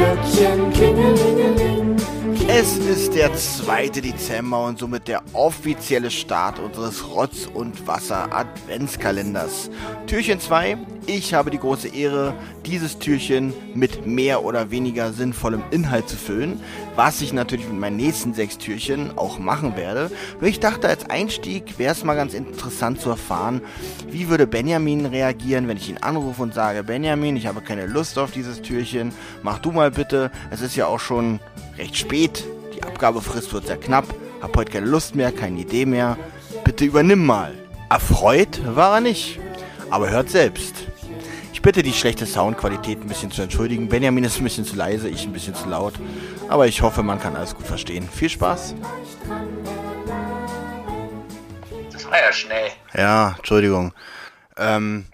gökçen kümülünün Es ist der 2. Dezember und somit der offizielle Start unseres Rotz- und Wasser-Adventskalenders. Türchen 2. Ich habe die große Ehre, dieses Türchen mit mehr oder weniger sinnvollem Inhalt zu füllen, was ich natürlich mit meinen nächsten sechs Türchen auch machen werde. Nur ich dachte, als Einstieg wäre es mal ganz interessant zu erfahren, wie würde Benjamin reagieren, wenn ich ihn anrufe und sage, Benjamin, ich habe keine Lust auf dieses Türchen, mach du mal bitte. Es ist ja auch schon recht spät, die Abgabefrist wird sehr knapp, hab heute keine Lust mehr, keine Idee mehr. Bitte übernimm mal. Erfreut war er nicht, aber hört selbst. Ich bitte die schlechte Soundqualität ein bisschen zu entschuldigen. Benjamin ist ein bisschen zu leise, ich ein bisschen zu laut. Aber ich hoffe, man kann alles gut verstehen. Viel Spaß. Das war ja schnell. Ja, Entschuldigung. Ähm,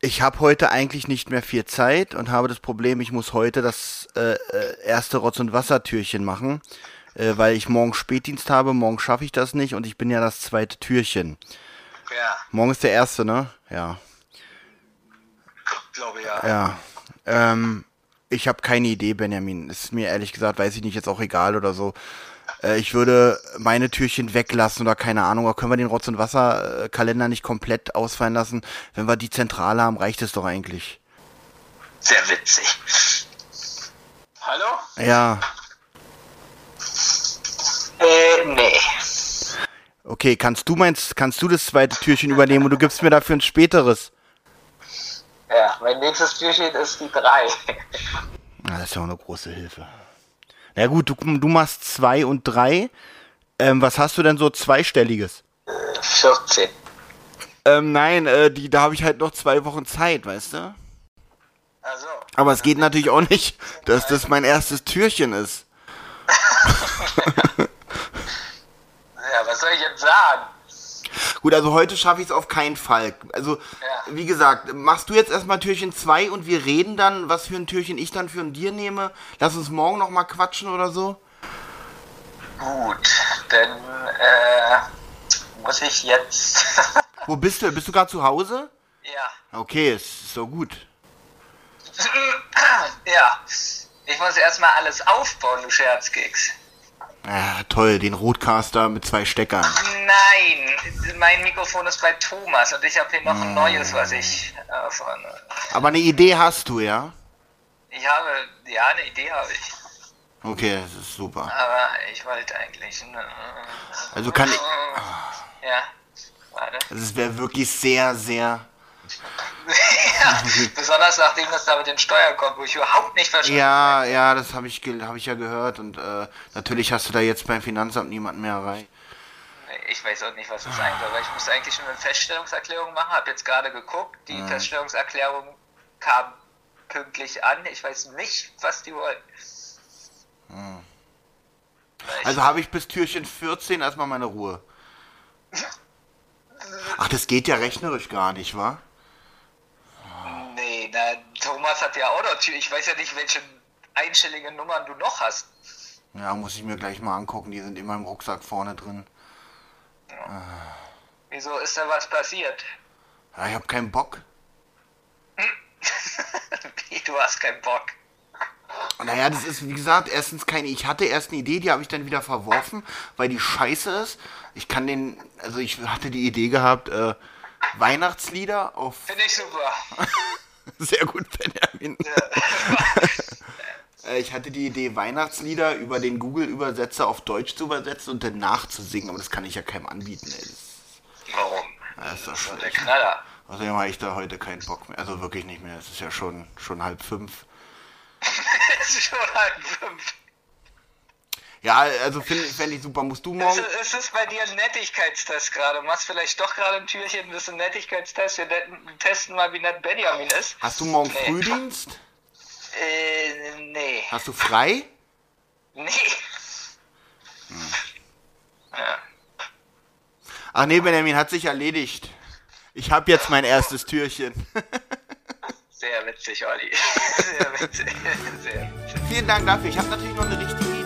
ich habe heute eigentlich nicht mehr viel Zeit und habe das Problem, ich muss heute das äh, äh, erste Rotz- und Wassertürchen machen, äh, weil ich morgen Spätdienst habe. Morgen schaffe ich das nicht und ich bin ja das zweite Türchen. Ja, Morgen ist der erste, ne? Ja. glaube ja. Ja. Ähm, ich habe keine Idee, Benjamin. Ist mir ehrlich gesagt, weiß ich nicht, jetzt auch egal oder so. Äh, ich würde meine Türchen weglassen oder keine Ahnung. Oder können wir den Rotz- und Wasserkalender nicht komplett ausfallen lassen? Wenn wir die Zentrale haben, reicht es doch eigentlich. Sehr witzig. Hallo? Ja. Äh, nee. Okay, kannst du meinst, kannst du das zweite Türchen übernehmen und du gibst mir dafür ein späteres? Ja, mein nächstes Türchen ist die 3. Na, das ist ja auch eine große Hilfe. Na gut, du, du machst zwei und drei. Ähm, was hast du denn so zweistelliges? 14. Ähm, nein, äh, die, da habe ich halt noch zwei Wochen Zeit, weißt du? Also, Aber es geht natürlich auch nicht, dass das mein erstes Türchen ist. ja, was soll ich jetzt sagen? Gut, also heute schaffe ich es auf keinen Fall. Also, Ja. wie gesagt, machst du jetzt erstmal Türchen 2 und wir reden dann, was für ein Türchen ich dann für ein dir nehme. Lass uns morgen nochmal quatschen oder so. Gut, dann äh, muss ich jetzt. Wo bist du? Bist du gerade zu Hause? ja. Okay, ist so gut. ja. Ich muss erstmal alles aufbauen, du Scherzkeks. Ah, toll, den Roadcaster mit zwei Steckern. Nein, mein Mikrofon ist bei Thomas und ich habe hier noch ein neues, was ich äh, von. Aber eine Idee hast du, ja? Ich habe, ja, eine Idee habe ich. Okay, das ist super. Aber ich wollte eigentlich. ne, Also kann ich. Ja, warte. Also es wäre wirklich sehr, sehr. Ja, besonders nachdem das da mit den Steuern kommt, wo ich überhaupt nicht verstehe. Ja, ja, das habe ich, hab ich ja gehört und äh, natürlich hast du da jetzt beim Finanzamt niemanden mehr erreicht. Ich weiß auch nicht, was das sein soll, weil ich musste eigentlich schon eine Feststellungserklärung machen. Habe jetzt gerade geguckt, die Mhm. Feststellungserklärung kam pünktlich an. Ich weiß nicht, was die wollen. Ich- Also habe ich bis Türchen 14 erstmal meine Ruhe. Ach, das geht ja rechnerisch gar nicht, wa? Thomas hat ja auch Tür. Ich weiß ja nicht, welche einstellige Nummern du noch hast. Ja, muss ich mir gleich mal angucken. Die sind immer im Rucksack vorne drin. Wieso ist da was passiert? Ja, ich habe keinen Bock. Wie, du hast keinen Bock. Naja, das ist, wie gesagt, erstens keine. Ich hatte erst eine Idee, die habe ich dann wieder verworfen, weil die scheiße ist. Ich kann den. Also, ich hatte die Idee gehabt, äh, Weihnachtslieder auf. Finde ich super. Sehr gut, Benjamin. Äh, Ich hatte die Idee, Weihnachtslieder über den Google-Übersetzer auf Deutsch zu übersetzen und dann nachzusingen, aber das kann ich ja keinem anbieten, ey. Das, Warum? das ist doch Das ist der schlecht. Knaller. Außerdem habe ich da heute keinen Bock mehr. Also wirklich nicht mehr. Es ist ja schon, schon halb fünf. Es ist schon halb fünf. Ja, also finde fänd ich super. Musst du Es morgen. ist, es ist bei dir ein Nettigkeitstest gerade. Du machst vielleicht doch gerade ein Türchen, das ist ein Nettigkeitstest. Wir testen mal, wie nett Benjamin ist. Hast du morgen Nee. Frühdienst? Äh, nee. Hast du frei? Nee. Ja. Ach nee, Benjamin hat sich erledigt. Ich habe jetzt mein erstes Türchen. Sehr witzig, Olli. Sehr witzig. Sehr witzig. Vielen Dank dafür. Ich habe natürlich noch eine richtige Idee.